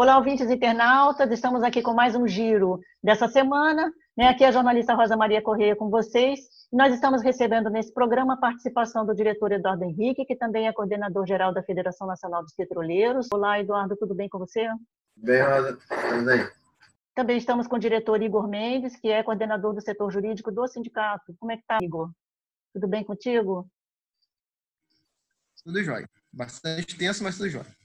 Olá, ouvintes internautas, estamos aqui com mais um giro dessa semana. Né? Aqui é a jornalista Rosa Maria Correia com vocês. Nós estamos recebendo nesse programa a participação do diretor Eduardo Henrique, que também é coordenador geral da Federação Nacional dos Petroleiros. Olá, Eduardo, tudo bem com você? Bem, Rosa, estamos aí. Também estamos com o diretor Igor Mendes, que é coordenador do setor jurídico do sindicato. Como é que está, Igor? Tudo bem contigo? Tudo jóia. Bastante tenso, mas tudo jóia.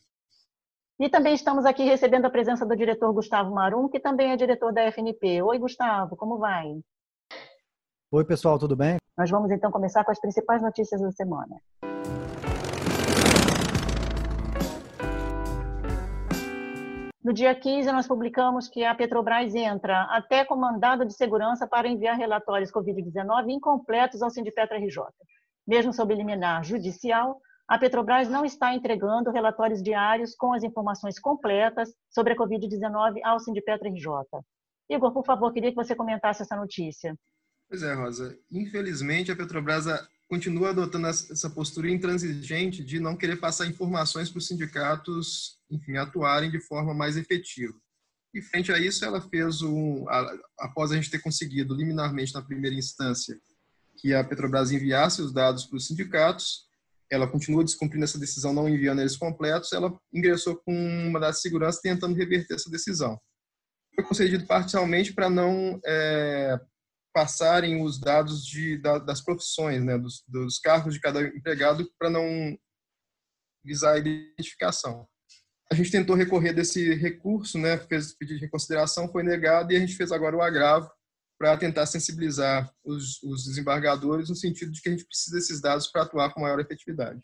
E também estamos aqui recebendo a presença do diretor Gustavo Marum, que também é diretor da FNP. Oi, Gustavo, como vai? Oi, pessoal, tudo bem? Nós vamos então começar com as principais notícias da semana. No dia 15, nós publicamos que a Petrobras entra até com mandado de segurança para enviar relatórios Covid-19 incompletos ao Sindipetra RJ. Mesmo sob liminar judicial, a Petrobras não está entregando relatórios diários com as informações completas sobre a Covid-19 ao Sindipetra RJ. Igor, por favor, queria que você comentasse essa notícia. Pois é, Rosa. Infelizmente, a Petrobras continua adotando essa postura intransigente de não querer passar informações para os sindicatos, enfim, atuarem de forma mais efetiva. E frente a isso, ela fez um, após a gente ter conseguido liminarmente na primeira instância que a Petrobras enviasse os dados para os sindicatos, ela continua descumprindo essa decisão, não enviando eles completos, ela ingressou com uma das segurança tentando reverter essa decisão. Foi concedido parcialmente para não é, passarem os dados de, da, das profissões, né, dos, dos cargos de cada empregado, para não visar a identificação. A gente tentou recorrer desse recurso, né, fez pedido de reconsideração, foi negado e a gente fez agora o agravo para tentar sensibilizar os, os desembargadores no sentido de que a gente precisa desses dados para atuar com maior efetividade.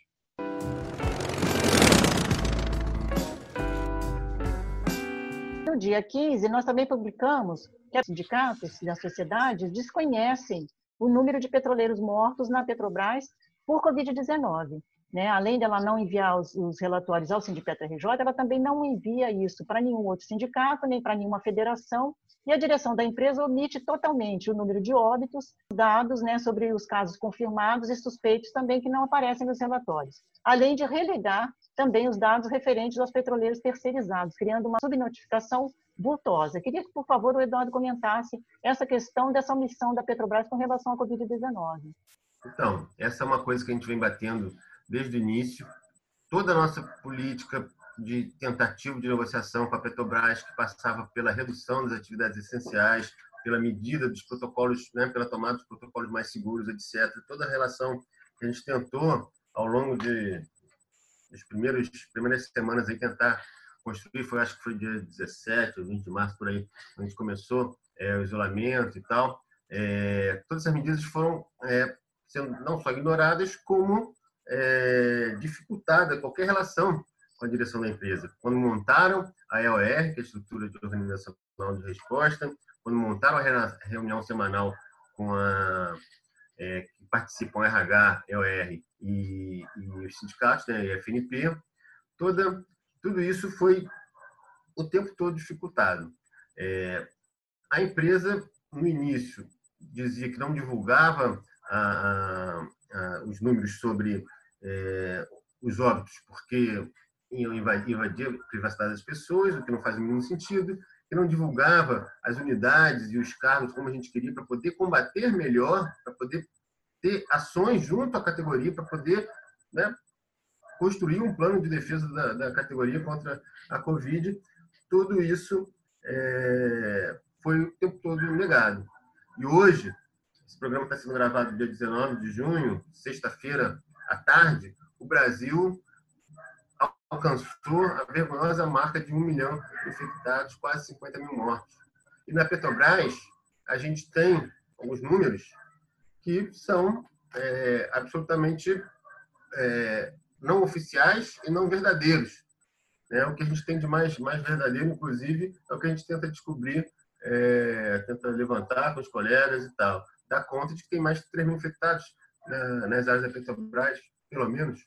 No dia 15, nós também publicamos que os sindicatos e as sociedades desconhecem o número de petroleiros mortos na Petrobras por Covid-19. Né? Além dela não enviar os, os relatórios ao Sindicato RJ, ela também não envia isso para nenhum outro sindicato, nem para nenhuma federação, e a direção da empresa omite totalmente o número de óbitos, dados né, sobre os casos confirmados e suspeitos também que não aparecem nos relatórios, além de relegar também os dados referentes aos petroleiros terceirizados, criando uma subnotificação vultosa. Queria que, por favor, o Eduardo comentasse essa questão dessa omissão da Petrobras com relação à Covid-19. Então, essa é uma coisa que a gente vem batendo desde o início. Toda a nossa política de tentativa de negociação com a Petrobras, que passava pela redução das atividades essenciais, pela medida dos protocolos, né, pela tomada dos protocolos mais seguros, etc. Toda a relação que a gente tentou ao longo de das primeiros primeiras semanas aí tentar construir, foi acho que foi dia 17 ou 20 de março por aí, a gente começou é, o isolamento e tal. É, todas essas medidas foram é, sendo não só ignoradas, como é, dificultada qualquer relação com a direção da empresa. Quando montaram a EOR, que é a Estrutura de Organização de Resposta, quando montaram a reunião semanal com a é, que participam RH, EOR e, e os sindicatos, né, e a FNP, toda, tudo isso foi o tempo todo dificultado. É, a empresa, no início, dizia que não divulgava a, a, a, os números sobre é, os óbitos, porque invadir a privacidade das pessoas, o que não faz mínimo sentido, que não divulgava as unidades e os cargos como a gente queria para poder combater melhor, para poder ter ações junto à categoria, para poder né, construir um plano de defesa da, da, categoria contra a Covid. Tudo isso é, foi o tempo todo negado. E hoje, esse programa está sendo gravado dia 19 de junho, sexta-feira à tarde, o Brasil alcançou a vergonhosa marca de um milhão de infectados, quase 50 mil mortos. E na Petrobras, a gente tem alguns números que são é, absolutamente é, não oficiais e não verdadeiros. É o que a gente tem de mais, mais verdadeiro, inclusive, é o que a gente tenta descobrir, é, tenta levantar com os colegas e tal. Dá conta de que tem mais de 3 mil infectados né, nas áreas da Petrobras, pelo menos.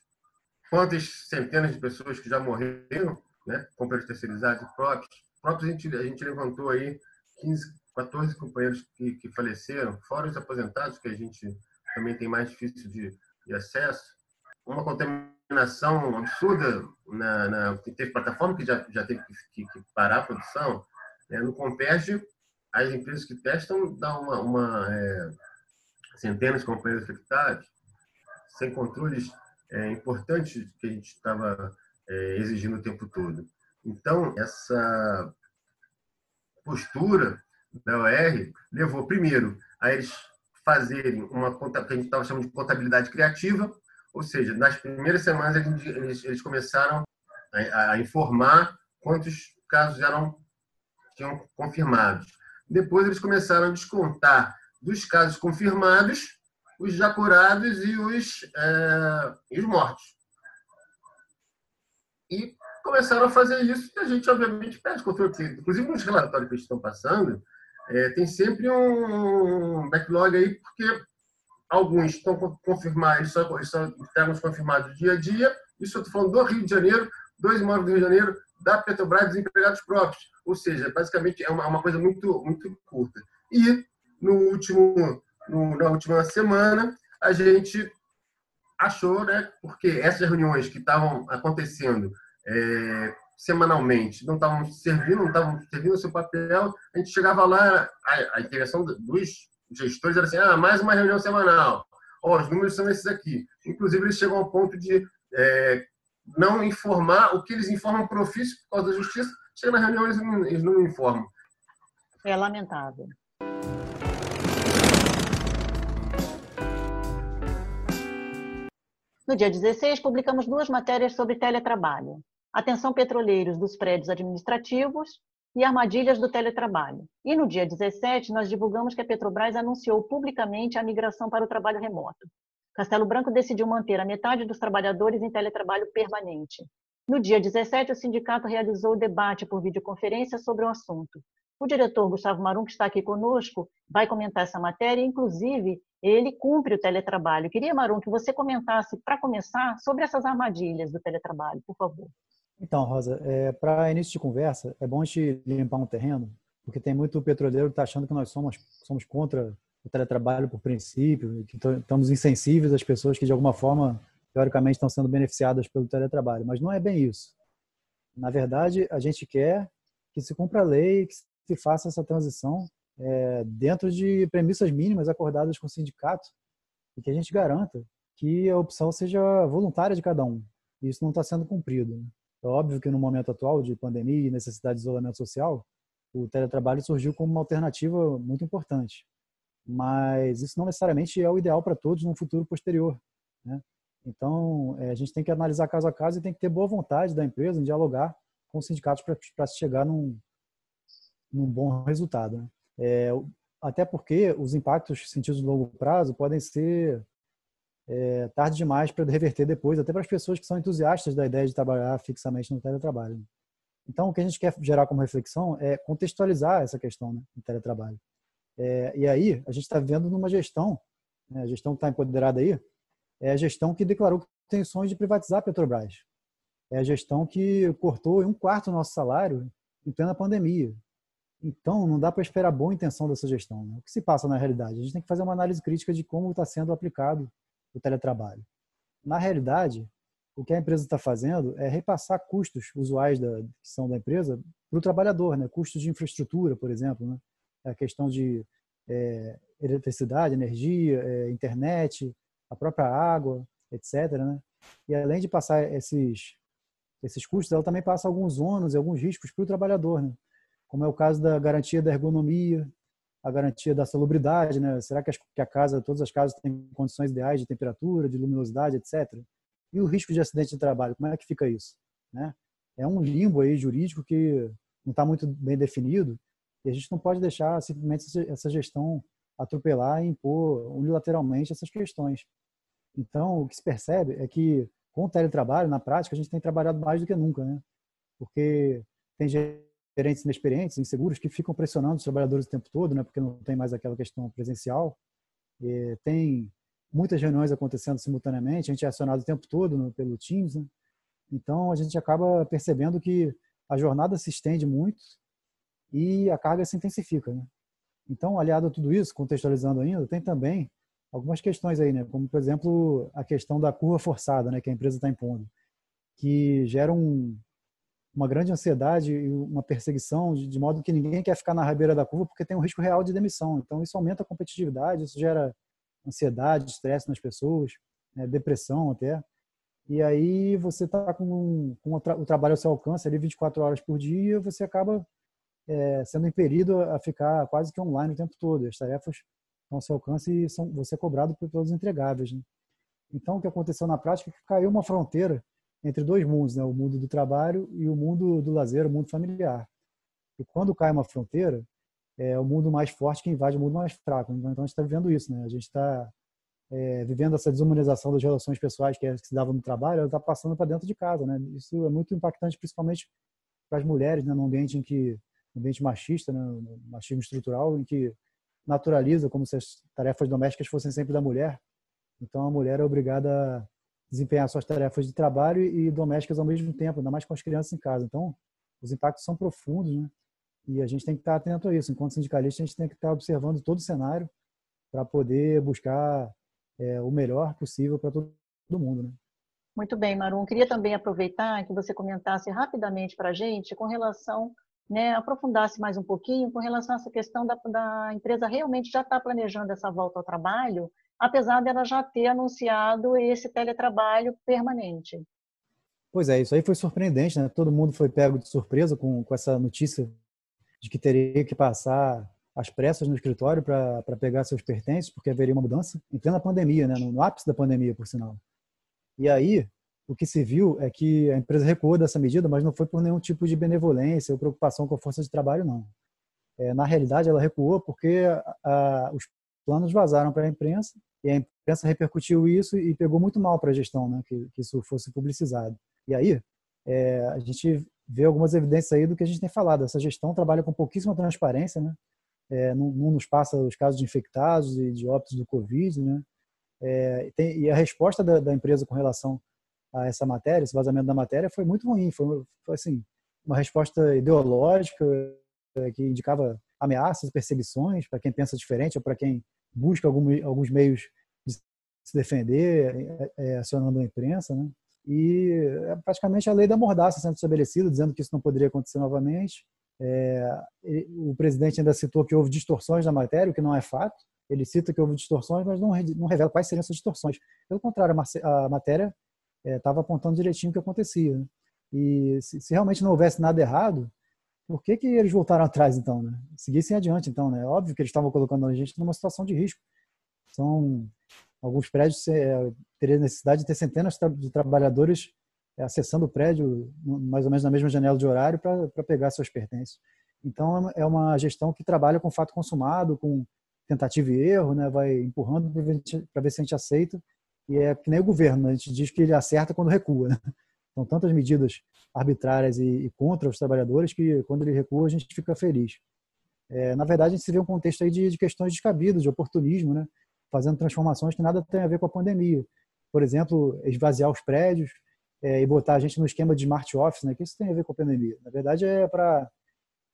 Quantas centenas de pessoas que já morreram, né, companheiros terceirizados e próprios. Próprios a gente, a gente levantou aí 15, 14 companheiros que, que faleceram, fora os aposentados, que a gente também tem mais difícil de, de acesso. Uma contaminação absurda na, na teve plataforma que já, já teve que, que parar a produção. Né? No Comperge, as empresas que testam dão uma, uma é, centenas de companheiros afetados, sem controles é, importantes que a gente estava é, exigindo o tempo todo. Então, essa postura da OR levou, primeiro, a eles fazerem uma conta que a gente estava chamando de contabilidade criativa, ou seja, nas primeiras semanas eles, eles começaram a, a, informar quantos casos eram tinham confirmados. Depois eles começaram a descontar dos casos confirmados os já curados e os, é, e os mortos. E começaram a fazer isso e a gente, obviamente, pede controle. Inclusive, nos relatórios que estão passando, é, tem sempre um backlog aí, porque alguns estão confirmados, só, só termos confirmados dia a dia. Isso eu estou falando do Rio de Janeiro, dois imóveis do Rio de Janeiro, da Petrobras desempregados próprios. Ou seja, basicamente é uma, uma coisa muito, muito curta. E no último, no, na última semana, a gente achou, né, porque essas reuniões que estavam acontecendo é, semanalmente não estavam servindo, não estavam servindo o seu papel, a gente chegava lá, a, a dos gestores era assim, ah, mais uma reunião semanal, oh, os números são esses aqui. Inclusive, eles chegam ao ponto de é, não informar o que eles informam para o ofício por causa da justiça, chega na reunião eles não, eles não informam. É lamentável. No dia 16, publicamos duas matérias sobre teletrabalho. Atenção petroleiros dos prédios administrativos e armadilhas do teletrabalho. E no dia 17, nós divulgamos que a Petrobras anunciou publicamente a migração para o trabalho remoto. Castelo Branco decidiu manter a metade dos trabalhadores em teletrabalho permanente. No dia 17, o sindicato realizou o debate por videoconferência sobre o assunto. O diretor Gustavo Marum, que está aqui conosco, vai comentar essa matéria, inclusive ele cumpre o teletrabalho. Queria, Marum, que você comentasse, para começar, sobre essas armadilhas do teletrabalho, por favor. Então, Rosa, é, para início de conversa, é bom a gente limpar um terreno, porque tem muito petroleiro que está achando que nós somos, somos contra o teletrabalho por princípio, que estamos insensíveis às pessoas que, de alguma forma, teoricamente, estão sendo beneficiadas pelo teletrabalho. Mas não é bem isso. Na verdade, a gente quer que se cumpra a lei, que se faça essa transição é, dentro de premissas mínimas acordadas com o sindicato e que a gente garanta que a opção seja voluntária de cada um. E isso não está sendo cumprido. Né? É óbvio que no momento atual de pandemia e necessidade de isolamento social, o teletrabalho surgiu como uma alternativa muito importante. Mas isso não necessariamente é o ideal para todos no futuro posterior. Né? Então, é, a gente tem que analisar caso a caso e tem que ter boa vontade da empresa em dialogar com os sindicatos para se chegar num, num bom resultado. Né? É, até porque os impactos sentidos no longo prazo podem ser é, tarde demais para reverter depois, até para as pessoas que são entusiastas da ideia de trabalhar fixamente no teletrabalho. Então, o que a gente quer gerar como reflexão é contextualizar essa questão né, do teletrabalho. É, e aí, a gente está vivendo numa gestão, né, a gestão que está empoderada aí, é a gestão que declarou intenções de privatizar a Petrobras. É a gestão que cortou um quarto do nosso salário em plena pandemia. Então, não dá para esperar boa intenção dessa gestão. Né? O que se passa na realidade? A gente tem que fazer uma análise crítica de como está sendo aplicado o teletrabalho. Na realidade, o que a empresa está fazendo é repassar custos usuais da, que são da empresa para o trabalhador, né? custos de infraestrutura, por exemplo, né? a questão de é, eletricidade, energia, é, internet, a própria água, etc. Né? E além de passar esses, esses custos, ela também passa alguns ônus e alguns riscos para o trabalhador. Né? Como é o caso da garantia da ergonomia, a garantia da salubridade, né? Será que, a casa, todas as casas têm condições ideais de temperatura, de luminosidade, etc. E o risco de acidente de trabalho, como é que fica isso? Né? É um limbo aí jurídico que não está muito bem definido e a gente não pode deixar simplesmente essa gestão atropelar e impor unilateralmente essas questões. Então, o que se percebe é que com o teletrabalho, na prática, a gente tem trabalhado mais do que nunca, né? Porque tem gerentes inexperientes, inseguros, que ficam pressionando os trabalhadores o tempo todo, né? Porque não tem mais aquela questão presencial. E tem muitas reuniões acontecendo simultaneamente, a gente é acionado o tempo todo no, pelo Teams, né? Então, a gente acaba percebendo que a jornada se estende muito e a carga se intensifica, né? Então, aliado a tudo isso, contextualizando ainda, tem também algumas questões aí, né? Como, por exemplo, a questão da curva forçada, né? Que a empresa está impondo, que gera um, uma grande ansiedade e uma perseguição de, modo que ninguém quer ficar na rabeira da curva porque tem um risco real de demissão. Então, isso aumenta a competitividade, isso gera ansiedade, estresse nas pessoas, né? depressão até. E aí você está com, com o, tra o, trabalho ao seu alcance ali 24 horas por dia, você acaba é, sendo impelido a ficar quase que online o tempo todo. As tarefas ao seu alcance e são, você é cobrado por todos os entregáveis. Né? Então, o que aconteceu na prática é que caiu uma fronteira entre dois mundos, né? o mundo do trabalho e o mundo do lazer, o mundo familiar. E quando cai uma fronteira, é o mundo mais forte que invade o mundo mais fraco. Então, a gente está vivendo isso. Né? A gente está é, vivendo essa desumanização das relações pessoais que, se dava no trabalho, ela está passando para dentro de casa. Né? Isso é muito impactante, principalmente para as mulheres, né? num ambiente em que ambiente machista, né? machismo estrutural, em que naturaliza como se as tarefas domésticas fossem sempre da mulher. Então a mulher é obrigada desempenhar suas tarefas de trabalho e domésticas ao mesmo tempo, ainda mais com as crianças em casa. Então os impactos são profundos, né? E a gente tem que estar atento a isso. Enquanto sindicalista, a gente tem que estar observando todo o cenário para poder buscar é, o melhor possível para todo mundo, né? Muito bem, Marum. Queria também aproveitar que você comentasse rapidamente para a gente com relação né, aprofundasse mais um pouquinho com relação a essa questão da, da empresa realmente já estar tá planejando essa volta ao trabalho, apesar dela já ter anunciado esse teletrabalho permanente. Pois é, isso aí foi surpreendente, né? Todo mundo foi pego de surpresa com, com essa notícia de que teria que passar as pressas no escritório para pegar seus pertences, porque haveria uma mudança, em plena pandemia, né? no, no ápice da pandemia, por sinal. E aí, o que se viu é que a empresa recuou dessa medida, mas não foi por nenhum tipo de benevolência ou preocupação com a força de trabalho, não. É, na realidade, ela recuou porque a, os planos vazaram para a imprensa e a imprensa repercutiu isso e pegou muito mal para a gestão, né, que, que, isso fosse publicizado. E aí, é, a gente vê algumas evidências aí do que a gente tem falado. Essa gestão trabalha com pouquíssima transparência, né? É, não, não, nos passa os casos de infectados e de óbitos do Covid, né? É, tem, e a resposta da, da empresa com relação a essa matéria, esse vazamento da matéria, foi muito ruim. Foi, foi assim, uma resposta ideológica é, que indicava ameaças, perseguições para quem pensa diferente ou para quem busca algum, alguns meios de se defender, é, é, acionando a imprensa, né? E é praticamente a lei da mordaça sendo estabelecida, dizendo que isso não poderia acontecer novamente. É, o presidente ainda citou que houve distorções na matéria, o que não é fato. Ele cita que houve distorções, mas não, não revela quais seriam essas distorções. Pelo contrário, a matéria estava é, apontando direitinho o que acontecia. Né? E se, se, realmente não houvesse nada errado, por que, que eles voltaram atrás então, né? Seguissem adiante então, né? Óbvio que eles estavam colocando a gente numa situação de risco. São alguns prédios é, teriam necessidade de ter centenas de trabalhadores é, acessando o prédio mais ou menos na mesma janela de horário para pegar seus pertences. Então é uma gestão que trabalha com fato consumado, com tentativa e erro, né? Vai empurrando para ver se a gente aceita e é que nem o governo, né? a gente diz que ele acerta quando recua. Né? São tantas medidas arbitrárias e, e, contra os trabalhadores que quando ele recua a gente fica feliz. É, na verdade, a gente se vê um contexto aí de, de questões descabidas, de oportunismo, né? fazendo transformações que nada tem a ver com a pandemia. Por exemplo, esvaziar os prédios é, e botar a gente no esquema de smart office, né? que isso tem a ver com a pandemia. Na verdade, é para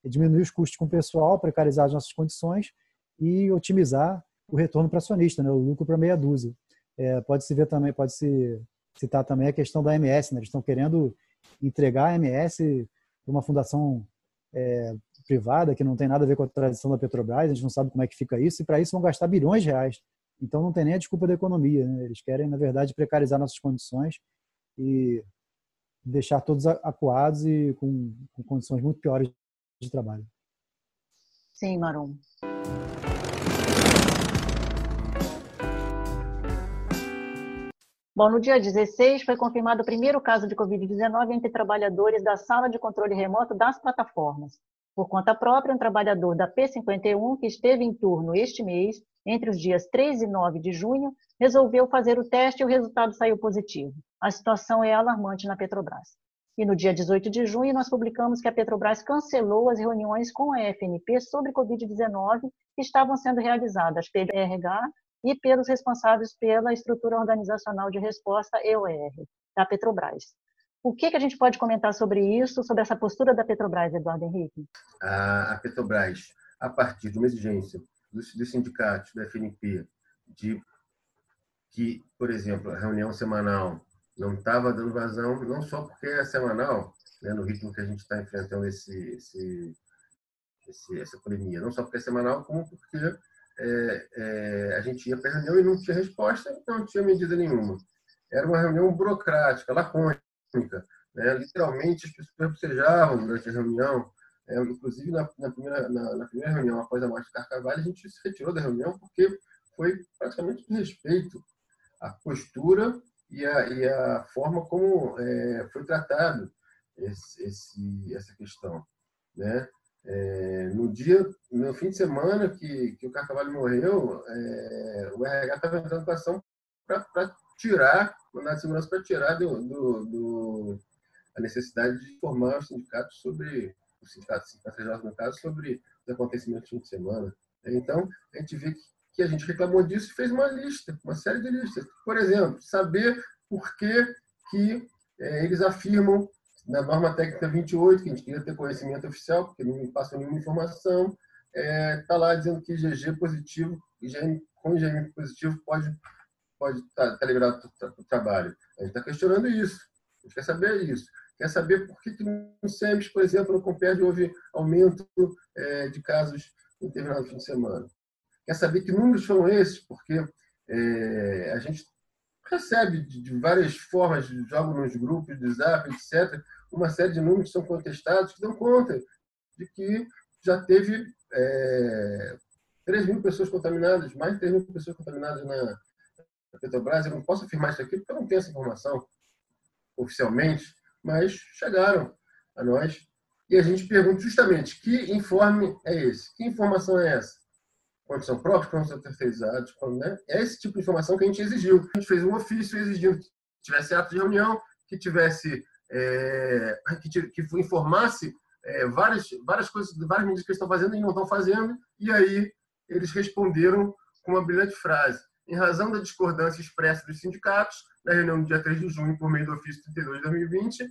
diminuir os custos com o pessoal, precarizar as nossas condições e otimizar o retorno para acionista, né? o lucro para meia dúzia. É, pode se ver também, pode se citar também a questão da MS, né? Eles estão querendo entregar a MS para uma fundação é, privada que não tem nada a ver com a tradição da Petrobras, a gente não sabe como é que fica isso, e para isso vão gastar bilhões de reais. Então não tem nem a desculpa da economia, né? Eles querem, na verdade, precarizar nossas condições e deixar todos acuados e com, com condições muito piores de trabalho. Sim, Marum. Bom, no dia 16 foi confirmado o primeiro caso de Covid-19 entre trabalhadores da sala de controle remoto das plataformas. Por conta própria, um trabalhador da P51, que esteve em turno este mês, entre os dias 3 e 9 de junho, resolveu fazer o teste e o resultado saiu positivo. a situação é alarmante na Petrobras. E no dia 18 de junho, nós publicamos que a Petrobras cancelou as reuniões com a FNP sobre Covid-19 que estavam sendo realizadas pelo RH e pelos responsáveis pela estrutura organizacional de resposta EOR, da Petrobras. O que, que a gente pode comentar sobre isso, sobre essa postura da Petrobras, Eduardo Henrique? A Petrobras, a partir de uma exigência dos, sindicatos, da FNP, de que, por exemplo, a reunião semanal não estava dando vazão, não só porque é semanal, né, no ritmo que a gente está enfrentando esse, esse, esse, essa pandemia, não só porque é semanal, como porque é, é, a gente ia para a reunião e não tinha resposta, não tinha medida nenhuma. Era uma reunião burocrática, lacônica, né? Literalmente, as pessoas bocejavam durante a reunião. É, inclusive, na, na, primeira, na, na, primeira reunião, após a morte de Carcavalho, a gente se retirou da reunião porque foi praticamente de respeito à postura e a, e a forma como é, foi tratado esse, esse, essa questão. Né? É, no dia, no fim de semana que, que o Carcavalho morreu, é, o RH estava entrando com ação para tirar, mandar de segurança para tirar do, do, do, a necessidade de informar os sindicatos sobre, os sindicatos, sindicatos no caso, sobre os acontecimentos do fim de semana. Então, a gente vê que, que a gente reclamou disso e fez uma lista, uma série de listas. Por exemplo, saber por que, que é, eles afirmam na norma técnica 28, que a gente queria ter conhecimento oficial, porque não passa nenhuma informação, está é, tá lá dizendo que IgG positivo, IgM, com IgM positivo pode pode estar tá, tá liberado para o trabalho. A gente está questionando isso. A gente quer saber isso. Quer saber por que, que no SEMES, por exemplo, no Comperd houve aumento é, de casos em determinado fim de semana. Quer saber que números foram esses, porque é, a gente recebe de, várias formas, joga nos grupos de zap, etc., uma série de números que são contestados que dão conta de que já teve é, 3 mil pessoas contaminadas, mais de 3 mil pessoas contaminadas na, Petrobras. Eu não posso afirmar isso aqui porque eu não tenho essa informação oficialmente, mas chegaram a nós. E a gente pergunta justamente que informe é esse? Que informação é essa? Próprios, quando são terceirizados, quando, né? É esse tipo de informação que a gente exigiu. A gente fez um ofício exigindo que tivesse ato de reunião, que tivesse é, que, que informasse é, várias, várias coisas, várias medidas que eles estão fazendo e não estão fazendo, e aí eles responderam com uma brilhante frase em razão da discordância expressa dos sindicatos, na reunião do dia 3 de junho, por meio do ofício 32 de 2020,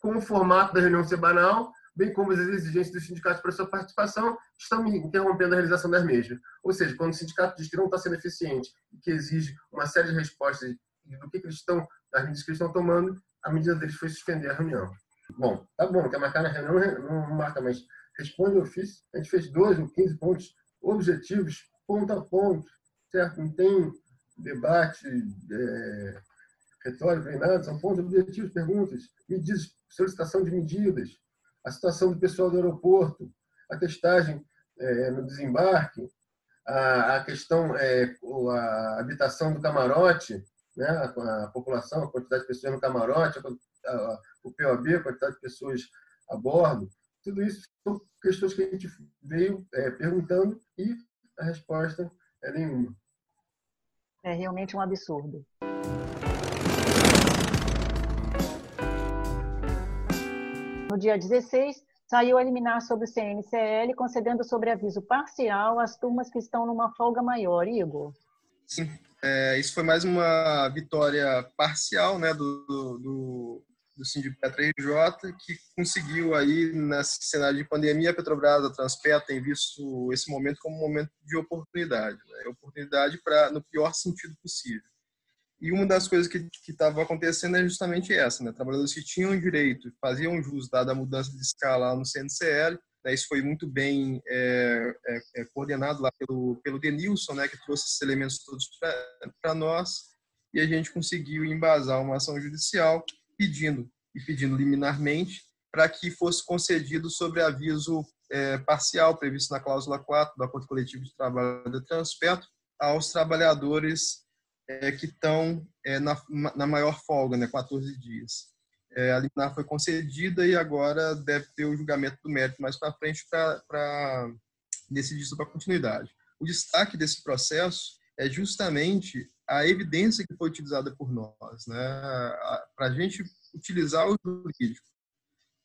com o formato da reunião semanal, bem como as exigências dos sindicatos para sua participação, estão interrompendo a realização das mesmas. Ou seja, quando o sindicato diz que não está sendo eficiente e que exige uma série de respostas do que, eles estão, das medidas que eles estão tomando, a medida deles foi suspender a reunião. Bom, tá bom, quer marcar na reunião, não marca, mas responde o ofício. A gente fez 12 ou 15 pontos objetivos, ponto a ponto, certo? Não tem debate é, retórico nem nada, são pontos objetivos, perguntas, medidas, solicitação de medidas, a situação do pessoal do aeroporto, a testagem é, no desembarque, a, a questão, é, a habitação do camarote, né, a, a, população, a quantidade de pessoas no camarote, a, a, o POB, a quantidade de pessoas a bordo, tudo isso são questões que a gente veio é, perguntando e a resposta é nenhuma. É realmente um absurdo. No dia 16, saiu a liminar sobre o CNCL, concedendo sobreaviso parcial às turmas que estão numa folga maior. Igor? Sim, é, isso foi mais uma vitória parcial né, do, do, do Sindicato RJ, que conseguiu aí, nesse cenário de pandemia, a Petrobras, a Transpetro tem visto esse momento como um momento de oportunidade, né? oportunidade para no pior sentido possível. E uma das coisas que estava acontecendo é justamente essa, né? Trabalhadores que tinham direito, faziam jus dada a mudança de escala no CNCL, né? isso foi muito bem é, é, é, coordenado lá pelo, pelo Denilson, né? que trouxe esses elementos todos para nós, e a gente conseguiu embasar uma ação judicial pedindo e pedindo liminarmente para que fosse concedido sobre aviso é, parcial previsto na cláusula 4 do Acordo Coletivo de Trabalho da Transpetro aos trabalhadores é, que estão é, na, na maior folga, né, 14 dias. É, a liminar foi concedida e agora deve ter o julgamento do mérito mais para frente para decidir sobre a continuidade. O destaque desse processo é justamente a evidência que foi utilizada por nós. Né? Para a gente utilizar o jurídico,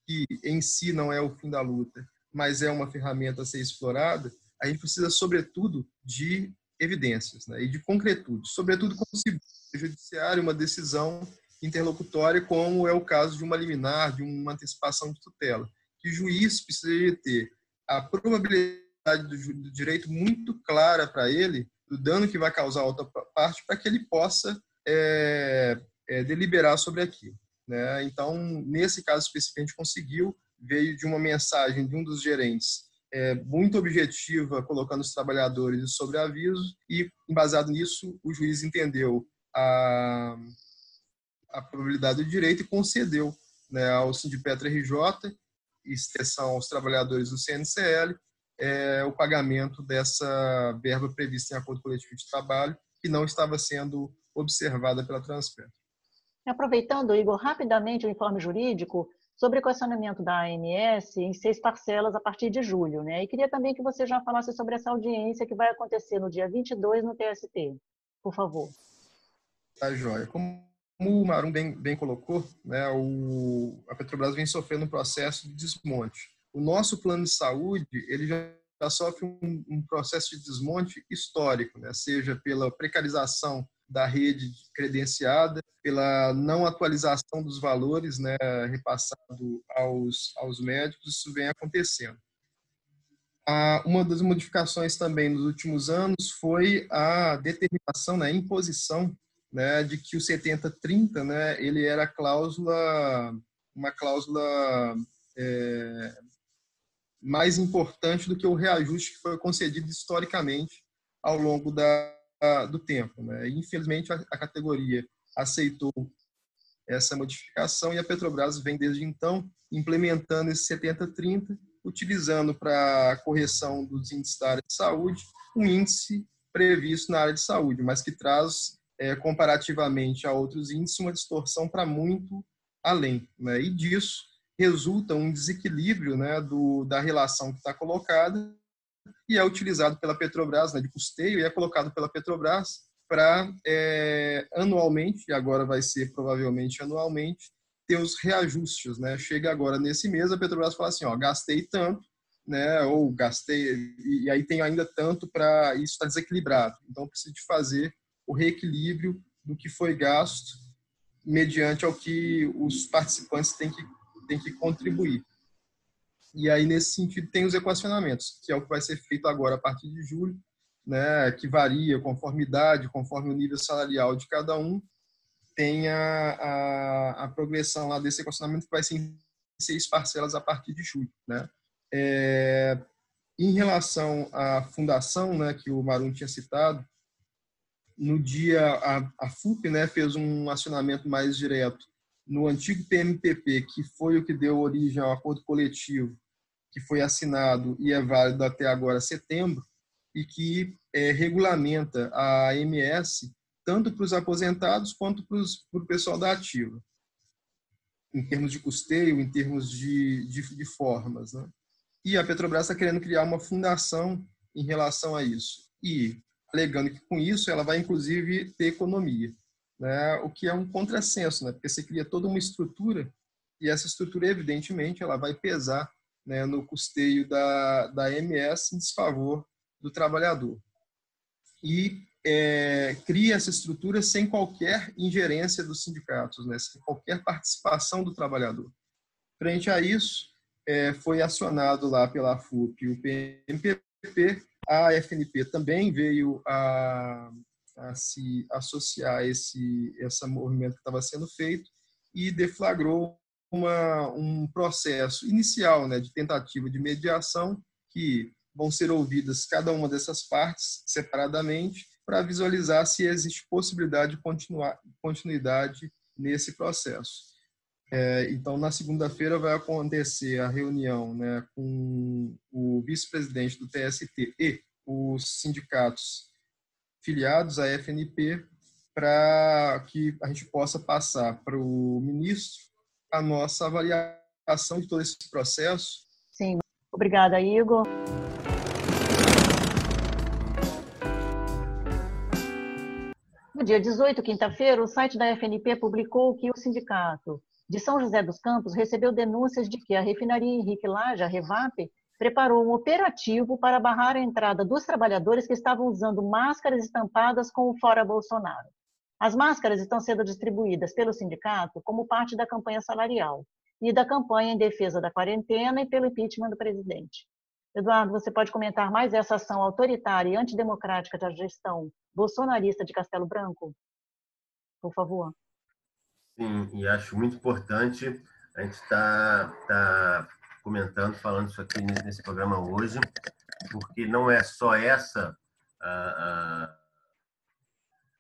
que em si não é o fim da luta, mas é uma ferramenta a ser explorada, a gente precisa, sobretudo, de evidências né? e de concretude, sobretudo como se judiciário uma decisão interlocutória, como é o caso de uma liminar, de uma antecipação de tutela, que o juiz precisaria ter a probabilidade do, direito muito clara para ele do dano que vai causar a outra parte para que ele possa é, é, deliberar sobre aquilo. Né? Então, nesse caso específico, a gente conseguiu, veio de uma mensagem de um dos gerentes é, muito objetiva, colocando os trabalhadores sobre aviso, e, embasado nisso, o juiz entendeu a, a probabilidade do direito e concedeu né, ao Sindipetra RJ, extensão aos trabalhadores do CNCL, é, o pagamento dessa verba prevista em acordo coletivo de trabalho, que não estava sendo observada pela Transpetro. Aproveitando, Igor, rapidamente o informe jurídico sobre o questionamento da AMS em seis parcelas a partir de julho. Né? E queria também que você já falasse sobre essa audiência que vai acontecer no dia 22 no TST, por favor. Tá, joia. Como o Marum bem, bem colocou, né, o, a Petrobras vem sofrendo um processo de desmonte. O nosso plano de saúde, ele já, já sofre um, um, processo de desmonte histórico, né, seja pela precarização da rede credenciada, pela não atualização dos valores né, repassado aos, aos médicos, isso vem acontecendo. Uma das modificações também nos últimos anos foi a determinação, né, a imposição né, de que o 70-30 né, ele era cláusula, uma cláusula é, mais importante do que o reajuste que foi concedido historicamente ao longo da, do tempo. Né? Infelizmente, a, categoria aceitou essa modificação e a Petrobras vem desde então implementando esse 70-30, utilizando para a correção dos índices da área de saúde um índice previsto na área de saúde, mas que traz é, comparativamente a outros índices, uma distorção para muito além. Né? E disso resulta um desequilíbrio né, do, da relação que está colocada e é utilizado pela Petrobras, né, de custeio, e é colocado pela Petrobras para é, anualmente, e agora vai ser provavelmente anualmente, ter os reajustes. Né? Chega agora nesse mês, a Petrobras fala assim, ó, gastei tanto, né, ou gastei, e aí tem ainda tanto para isso está desequilibrado. Então, preciso de fazer o reequilíbrio do que foi gasto mediante ao que os participantes têm que, têm que contribuir. E aí, nesse sentido, tem os equacionamentos, que é o que vai ser feito agora a partir de julho, né, que varia conforme idade, conforme o nível salarial de cada um, tem a, a, a progressão lá desse equacionamento que vai ser em seis parcelas a partir de julho. Né? É, em relação à fundação, né, que o Marum tinha citado, no dia a, a FUP né, fez um acionamento mais direto no antigo PMPP, que foi o que deu origem ao acordo coletivo, que foi assinado e é válido até agora setembro, e que é, regulamenta a AMS tanto para os aposentados quanto para, os, para o pessoal da ativa, em termos de custeio, em termos de, de, de formas. Né? E a Petrobras está querendo criar uma fundação em relação a isso. E alegando que com isso ela vai inclusive ter economia, né? O que é um contrassenso, né? Porque você cria toda uma estrutura e essa estrutura evidentemente ela vai pesar né, no custeio da da MS em desfavor do trabalhador e é, cria essa estrutura sem qualquer ingerência dos sindicatos, né, sem qualquer participação do trabalhador. Frente a isso, é, foi acionado lá pela FUP o PMPP a FNP também veio a, a se associar a esse, esse movimento que estava sendo feito e deflagrou uma, um processo inicial né, de tentativa de mediação que vão ser ouvidas cada uma dessas partes separadamente para visualizar se existe possibilidade de continuar, continuidade nesse processo. É, então, na segunda-feira vai acontecer a reunião né, com o vice-presidente do TST e os sindicatos filiados à FNP para que a gente possa passar para o ministro a nossa avaliação de todo esse processo. Sim, obrigada, Igor. No dia 18, quinta-feira, o site da FNP publicou que o sindicato de São José dos Campos recebeu denúncias de que a refinaria Henrique Laje, a Revap, preparou um operativo para barrar a entrada dos trabalhadores que estavam usando máscaras estampadas com o Fora Bolsonaro. As máscaras estão sendo distribuídas pelo sindicato como parte da campanha salarial e da campanha em defesa da quarentena e pelo impeachment do presidente. Eduardo, você pode comentar mais essa ação autoritária e antidemocrática da gestão bolsonarista de Castelo Branco? Por favor. Sim, e acho muito importante a gente estar tá, tá comentando, falando isso aqui nesse programa hoje, porque não é só essa, a, a,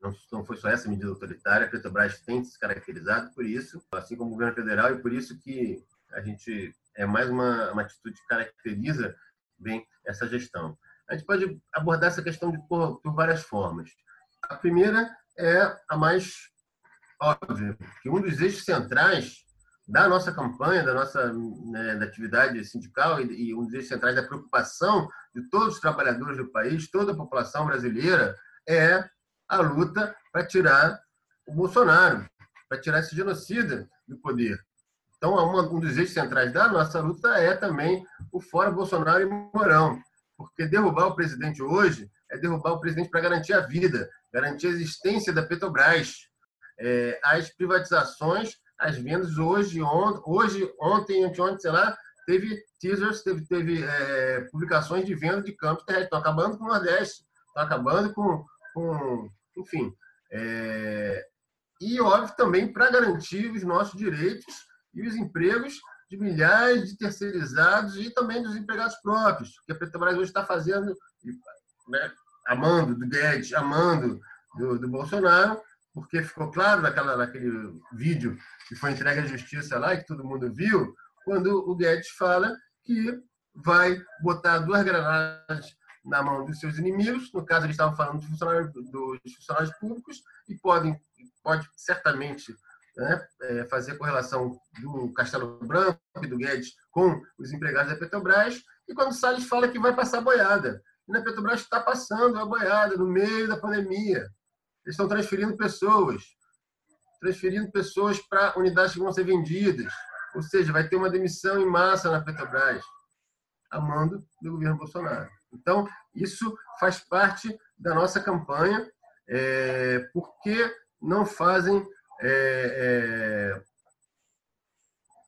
não, não foi só essa medida autoritária, a Petrobras tem se caracterizado por isso, assim como o governo federal, e por isso que a gente é mais uma, uma atitude que caracteriza bem essa gestão. A gente pode abordar essa questão de, por, por várias formas. A primeira é a mais óbvia, que um dos eixos centrais da nossa campanha, da nossa né, da atividade sindical e, e um dos eixos centrais da preocupação de todos os trabalhadores do país, toda a população brasileira, é a luta para tirar o Bolsonaro, para tirar esse genocida do poder. Então, um dos eixos centrais da nossa luta é também o fora Bolsonaro e Mourão, porque derrubar o presidente hoje é derrubar o presidente para garantir a vida, garantir a existência da Petrobras. É, as privatizações, as vendas hoje, on, hoje ontem, anteontem, sei lá, teve teasers, teve, teve é, publicações de venda de campos terrestres. Estão acabando com o Nordeste, estão acabando com, com enfim. É, e, óbvio, também para garantir os nossos direitos e os empregos de milhares de terceirizados e também dos empregados próprios, que a Petrobras hoje está fazendo, né, amando do Guedes, amando do, do, Bolsonaro, porque ficou claro naquela, naquele vídeo que foi entregue à justiça lá que todo mundo viu, quando o Guedes fala que vai botar duas granadas na mão dos seus inimigos, no caso eles estavam falando dos funcionários, dos funcionários públicos, e podem, pode certamente né, é, fazer correlação do Castelo Branco e do Guedes com os empregados da Petrobras, e quando Salles fala que vai passar boiada. E na Petrobras está passando a boiada no meio da pandemia. Eles estão transferindo pessoas, transferindo pessoas para unidades que vão ser vendidas. Ou seja, vai ter uma demissão em massa na Petrobras, a mando do governo Bolsonaro. Então, isso faz parte da nossa campanha, é, porque não fazem é, é...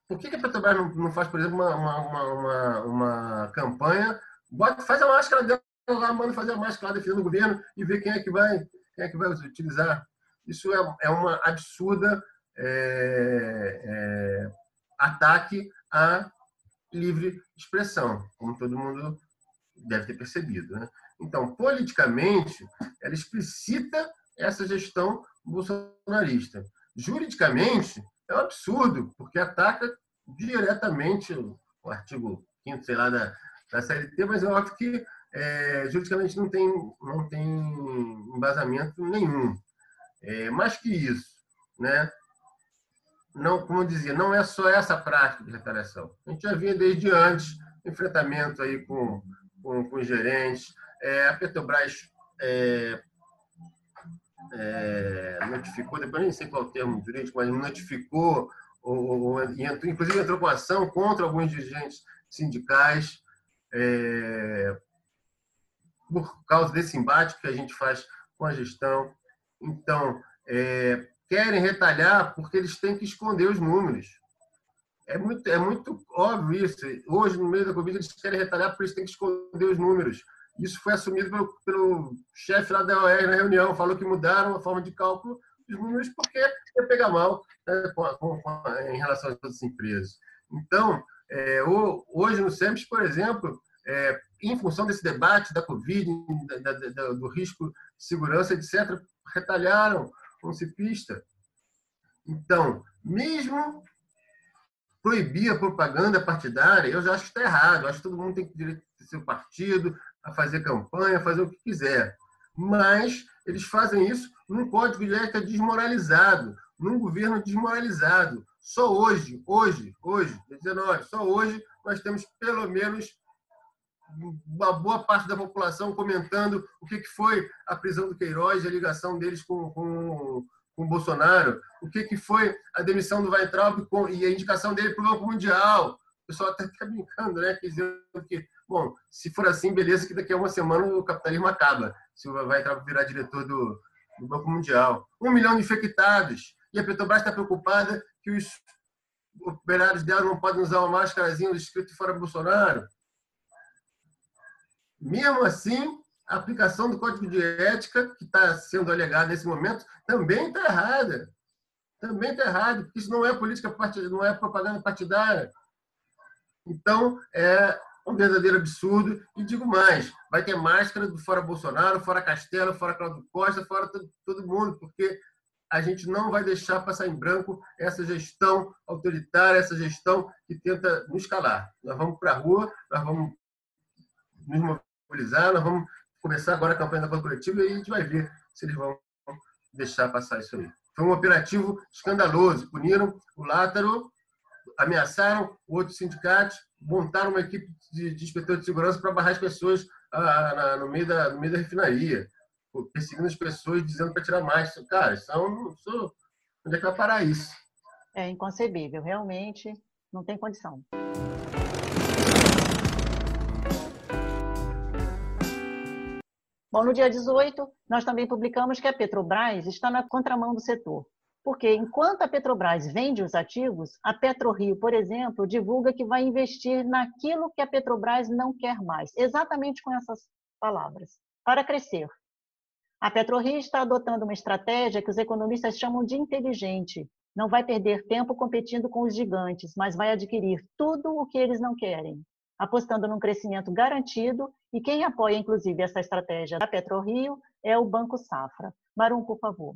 Por que, que a Petrobras não, não faz, por exemplo, uma, uma, uma, uma, campanha? Bota, faz a máscara dela lá, manda fazer a máscara defendendo o governo e ver quem é que vai, quem é que vai utilizar. Isso é, é uma absurda é, é, ataque à livre expressão, como todo mundo deve ter percebido. Né? Então, politicamente, ela explicita essa gestão bolsonarista juridicamente é um absurdo, porque ataca diretamente o artigo 5 sei lá, da, da CLT, mas é óbvio que é, juridicamente não tem, não tem embasamento nenhum. É, mais que isso, né? não, como eu dizia, não é só essa prática de retaliação. A gente já vinha desde antes, enfrentamento aí com, com, com gerentes. É, a Petrobras é, é, notificou, depois nem sei qual é o termo jurídico, mas notificou, ou, ou, entrou, inclusive entrou com ação contra alguns dirigentes sindicais é, por causa desse embate que a gente faz com a gestão. Então, é, querem retalhar porque eles têm que esconder os números. É muito, é muito óbvio isso. Hoje, no meio da Covid, eles querem retalhar porque eles têm que esconder os números. Isso foi assumido pelo, pelo chefe lá da OER na reunião, falou que mudaram a forma de cálculo dos números porque ia pegar mal né, com, com, com, em relação às outras empresas. Então, é, hoje no SEMPS, por exemplo, é, em função desse debate da Covid, da, da, do risco de segurança, etc., retalharam um cipista. Então, mesmo proibir a propaganda partidária, eu já acho que está errado. Eu acho que todo mundo tem que direito ter seu partido, a fazer campanha, a fazer o que quiser. Mas eles fazem isso num código de ética desmoralizado, num governo desmoralizado. Só hoje, hoje, hoje, 19, só hoje nós temos pelo menos uma boa parte da população comentando o que foi a prisão do Queiroz, a ligação deles com, com, com o Bolsonaro, o que foi a demissão do Weintraub e a indicação dele para o Banco Mundial. O pessoal até fica brincando, né? Dizendo que, bom, se for assim, beleza, que daqui a uma semana o capitalismo acaba, se o Weintraub virar diretor do, do Banco Mundial. Um milhão de infectados. E a Petrobras está preocupada que os operários dela não podem usar uma máscarazinha escrito fora Bolsonaro. Mesmo assim, a aplicação do código de ética, que está sendo alegada nesse momento, também está errada. Também está errado, porque isso não é política partidária, não é propaganda partidária. Então, é um verdadeiro absurdo. E digo mais: vai ter máscara do fora Bolsonaro, fora Castelo, fora Cláudio Costa, fora todo, todo mundo, porque a gente não vai deixar passar em branco essa gestão autoritária, essa gestão que tenta nos calar. Nós vamos para a rua, nós vamos nos mobilizar, nós vamos começar agora a campanha da Banco Coletiva e a gente vai ver se eles vão deixar passar isso aí. Foi um operativo escandaloso. Puniram o Látaro, ameaçaram outros sindicatos, montaram uma equipe de, de inspetores de segurança para barrar as pessoas ah, no, meio da, no meio da refinaria, perseguindo as pessoas, dizendo para tirar mais. Cara, isso é isso, onde é que vai parar isso? É inconcebível, realmente não tem condição. Bom, no dia 18, nós também publicamos que a Petrobras está na contramão do setor. Porque enquanto a Petrobras vende os ativos, a PetroRio, por exemplo, divulga que vai investir naquilo que a Petrobras não quer mais, exatamente com essas palavras, para crescer. A PetroRio está adotando uma estratégia que os economistas chamam de inteligente. Não vai perder tempo competindo com os gigantes, mas vai adquirir tudo o que eles não querem apostando num crescimento garantido, e quem apoia, inclusive, essa estratégia da PetroRio é o Banco Safra. Marum, por favor.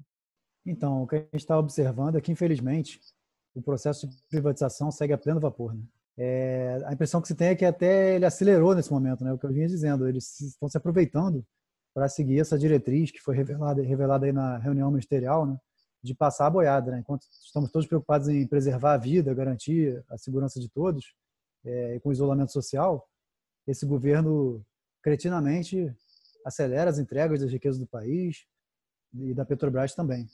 Então, o que a gente está observando é que, infelizmente, o processo de privatização segue a pleno vapor. Né? É, a impressão que se tem é que até ele acelerou nesse momento, né? o que eu vinha dizendo. Eles estão se aproveitando para seguir essa diretriz que foi revelada, revelada aí na reunião ministerial, né? de passar a boiada. Né? Enquanto estamos todos preocupados em preservar a vida, garantir a segurança de todos, é, com isolamento social, esse governo cretinamente acelera as entregas das riquezas do país e da Petrobras também.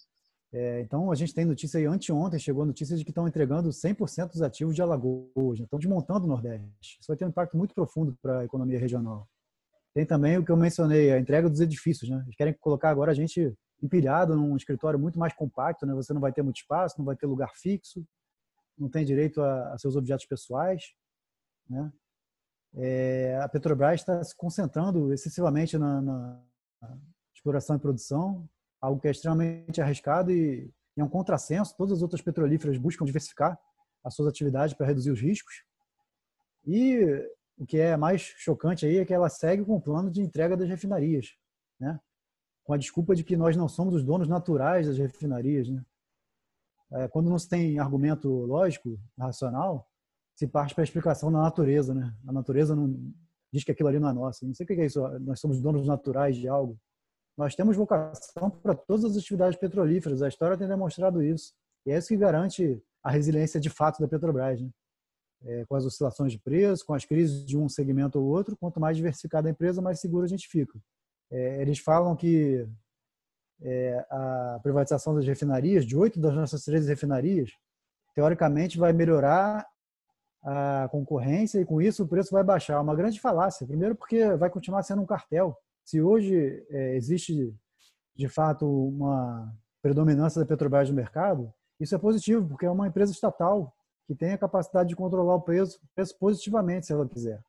É, então, a gente tem notícia aí, anteontem chegou a notícia de que estão entregando 100% dos ativos de Alagoas, né? estão desmontando o Nordeste. Isso vai ter um impacto muito profundo para a economia regional. Tem também o que eu mencionei, a entrega dos edifícios. Né? Eles querem colocar agora a gente empilhado num escritório muito mais compacto, né? você não vai ter muito espaço, não vai ter lugar fixo, não tem direito a, a seus objetos pessoais. Né? É, a Petrobras está se concentrando excessivamente na, na, exploração e produção, algo que é extremamente arriscado e, e é um contrassenso. Todas as outras petrolíferas buscam diversificar as suas atividades para reduzir os riscos. E o que é mais chocante aí é que ela segue com o plano de entrega das refinarias, né? com a desculpa de que nós não somos os donos naturais das refinarias. Né? É, quando não se tem argumento lógico, racional, se parte para a explicação da natureza, né? A natureza não diz que aquilo ali não é nosso. Não sei o que é isso. Nós somos donos naturais de algo. Nós temos vocação para todas as atividades petrolíferas. A história tem demonstrado isso. E é isso que garante a resiliência de fato da Petrobras, né? É, com as oscilações de preço, com as crises de um segmento ou outro, quanto mais diversificada a empresa, mais seguro a gente fica. É, eles falam que é, a privatização das refinarias, de oito das nossas 13 refinarias, teoricamente vai melhorar a concorrência e com isso o preço vai baixar. Uma grande falácia. Primeiro porque vai continuar sendo um cartel. Se hoje é, existe de fato uma predominância da Petrobras no mercado, isso é positivo porque é uma empresa estatal que tem a capacidade de controlar o preço, preço positivamente se ela quiser.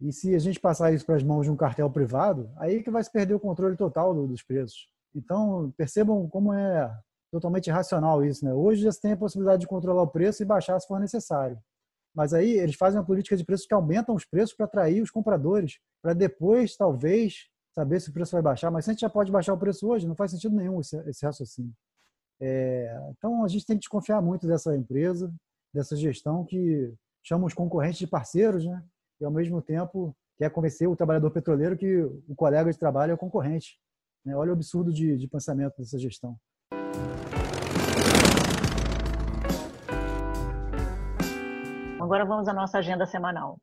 E se a gente passar isso para as mãos de um cartel privado, aí que vai se perder o controle total dos preços. Então, percebam como é totalmente irracional isso. Né? Hoje já se tem a possibilidade de controlar o preço e baixar se for necessário. Mas aí eles fazem uma política de preços que aumentam os preços para atrair os compradores, para depois, talvez, saber se o preço vai baixar. Mas se a gente já pode baixar o preço hoje, não faz sentido nenhum esse, esse raciocínio. É, então a gente tem que desconfiar muito dessa empresa, dessa gestão que chama os concorrentes de parceiros, né? E ao mesmo tempo quer convencer o trabalhador petroleiro que o colega de trabalho é o concorrente. Né? Olha o absurdo de, de pensamento dessa gestão. Agora vamos à nossa agenda semanal.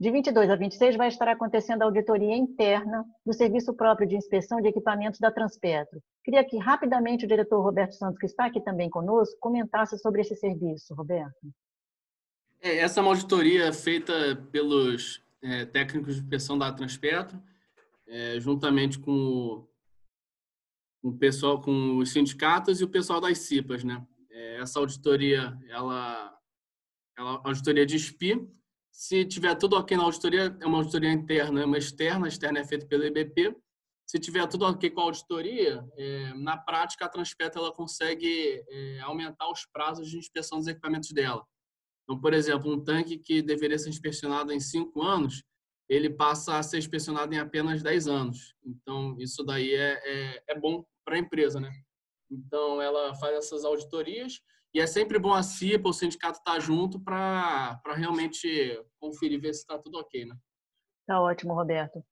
De 22 a 26 vai estar acontecendo a auditoria interna do Serviço Próprio de Inspeção de Equipamentos da Transpetro. Queria que rapidamente o diretor Roberto Santos, que está aqui também conosco, comentasse sobre esse serviço. Roberto. É, essa é uma auditoria feita pelos é, técnicos de inspeção da Transpetro, é, juntamente com o, com o, pessoal, com os sindicatos e o pessoal das CIPAs, né? É, essa auditoria, ela, ela auditoria de SPI, se tiver tudo ok na auditoria, é uma auditoria interna, é uma externa, a externa é feita pelo IBP. Se tiver tudo ok com a auditoria, é, na prática a Transpeta ela consegue é, aumentar os prazos de inspeção dos equipamentos dela. Então, por exemplo, um tanque que deveria ser inspecionado em cinco anos, ele passa a ser inspecionado em apenas 10 anos. Então, isso daí é, é, é bom para a empresa, né? Então, ela faz essas auditorias e é sempre bom a CIPA, o sindicato estar tá junto para realmente conferir, ver se está tudo ok, né? Tá ótimo, Roberto.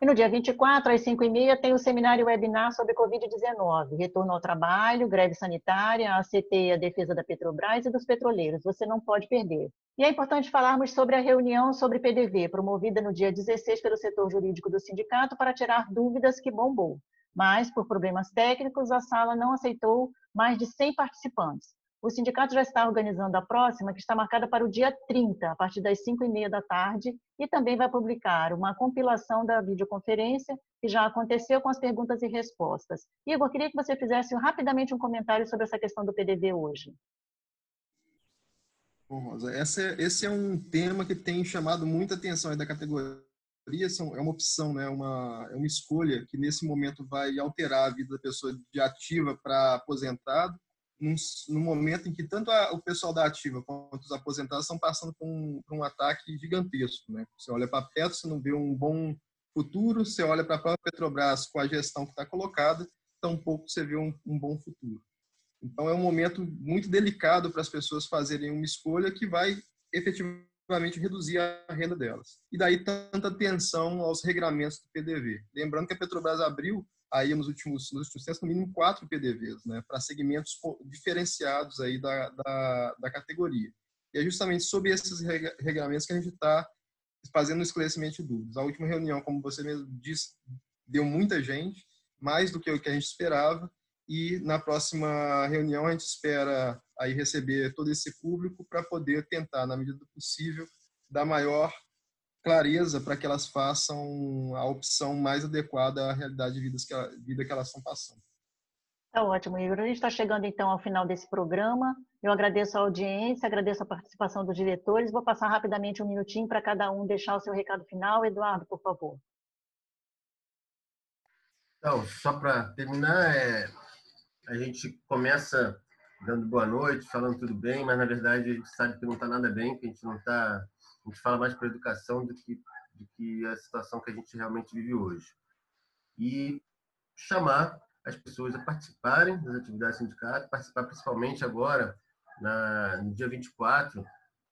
E no dia 24, às 5h30, tem o seminário webinar sobre Covid-19, retorno ao trabalho, greve sanitária, a CT e a defesa da Petrobras e dos petroleiros. Você não pode perder. E é importante falarmos sobre a reunião sobre PDV, promovida no dia 16 pelo setor jurídico do sindicato para tirar dúvidas que bombou mas, por problemas técnicos, a sala não aceitou mais de 100 participantes. O sindicato já está organizando a próxima, que está marcada para o dia 30, a partir das 5 e meia da tarde, e também vai publicar uma compilação da videoconferência que já aconteceu com as perguntas e respostas. Igor, queria que você fizesse rapidamente um comentário sobre essa questão do PDV hoje. Bom, Rosa, esse é um tema que tem chamado muita atenção da categoria é uma opção, né? uma, é uma escolha que nesse momento vai alterar a vida da pessoa de ativa para aposentado, num, momento em que tanto a, o pessoal da ativa quanto os aposentados estão passando por um, por um ataque gigantesco. Né? Você olha para Petro, você não vê um bom futuro, você olha para a própria Petrobras com a gestão que está colocada, tampouco você vê um, um bom futuro. Então é um momento muito delicado para as pessoas fazerem uma escolha que vai efetivamente reduzir a renda delas. E daí tanta atenção aos regramentos do PDV. Lembrando que a Petrobras abriu aí nos últimos, nos últimos tempos, no mínimo quatro PDVs, né, para segmentos diferenciados aí da, da, da, categoria. E é justamente sobre esses regramentos que a gente está fazendo um esclarecimento de dúvidas. A última reunião, como você mesmo disse, deu muita gente, mais do que o que a gente esperava, e na próxima reunião a gente espera aí receber todo esse público para poder tentar, na medida do possível, dar maior clareza para que elas façam a opção mais adequada à realidade de vidas que, vida que elas estão passando. Tá ótimo, Igor. A gente está chegando então ao final desse programa. Eu agradeço a audiência, agradeço a participação dos diretores. Vou passar rapidamente um minutinho para cada um deixar o seu recado final. Eduardo, por favor. Então, só para terminar, é, a gente começa dando boa noite, falando tudo bem, mas na verdade a gente sabe que não está nada bem, que a gente não está. A gente fala mais para educação do que, do que a situação que a gente realmente vive hoje. E chamar as pessoas a participarem das atividades do sindicato, participar principalmente agora, na, no dia 24,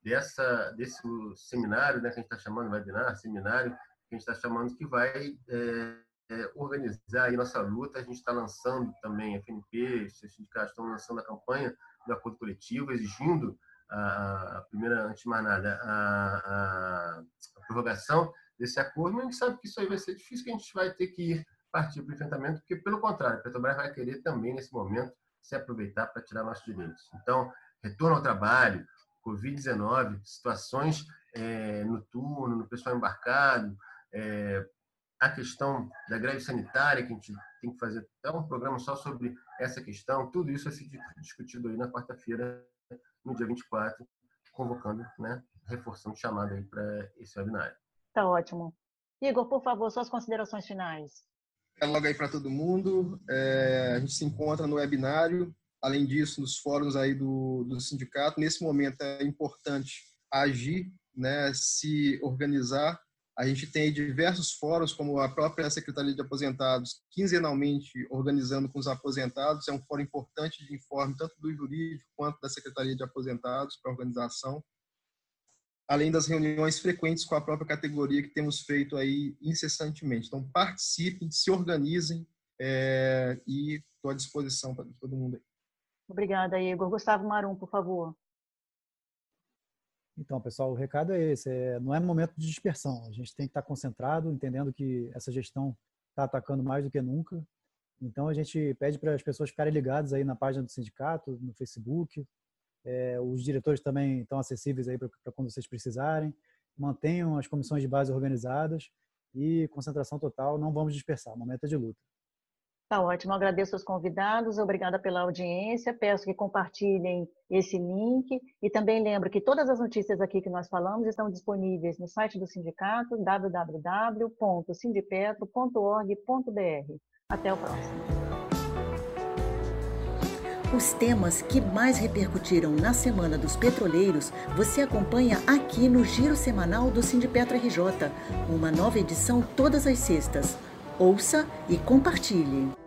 dessa, desse seminário né, que a gente está chamando, webinar, seminário, que a gente está chamando que vai. É, é, organizar a nossa luta. A gente está lançando também, a FNP, os sindicatos estão lançando a campanha do acordo coletivo, exigindo a, a primeira, antes de mais nada, a, a, a, prorrogação desse acordo, mas a gente sabe que isso aí vai ser difícil, que a gente vai ter que ir partir para o enfrentamento, porque, pelo contrário, a Petrobras vai querer também, nesse momento, se aproveitar para tirar nossos direitos. Então, retorno ao trabalho, Covid-19, situações é, no turno, no pessoal embarcado, é, a questão da greve sanitária, que a gente tem que fazer até um programa só sobre essa questão, tudo isso vai ser discutido aí na quarta-feira, no dia 24, convocando, né, reforçando o chamado aí para esse webinário. Tá ótimo. Igor, por favor, suas considerações finais. É logo aí para todo mundo. É, a gente se encontra no webinário. Além disso, nos fóruns aí do, do sindicato. Nesse momento é importante agir, né, se organizar a gente tem diversos fóruns, como a própria Secretaria de Aposentados, quinzenalmente organizando com os aposentados. É um fórum importante de informe, tanto do jurídico quanto da Secretaria de Aposentados, para a organização. Além das reuniões frequentes com a própria categoria que temos feito aí incessantemente. Então, participem, se organizem é, e estou à disposição para todo mundo aí. Obrigada, Igor. Gustavo Marum, por favor. Então, pessoal, o recado é esse: é, não é momento de dispersão. A gente tem que estar concentrado, entendendo que essa gestão está atacando mais do que nunca. Então, a gente pede para as pessoas ficarem ligadas aí na página do sindicato, no Facebook. É, os diretores também estão acessíveis aí para quando vocês precisarem. Mantenham as comissões de base organizadas e concentração total. Não vamos dispersar. O momento é de luta. Tá ótimo, agradeço aos convidados, obrigada pela audiência, peço que compartilhem esse link e também lembro que todas as notícias aqui que nós falamos estão disponíveis no site do sindicato, www.sindipetro.org.br. Até o próximo. Os temas que mais repercutiram na Semana dos Petroleiros você acompanha aqui no Giro Semanal do Sindipetro RJ, uma nova edição todas as sextas. Ouça e compartilhe.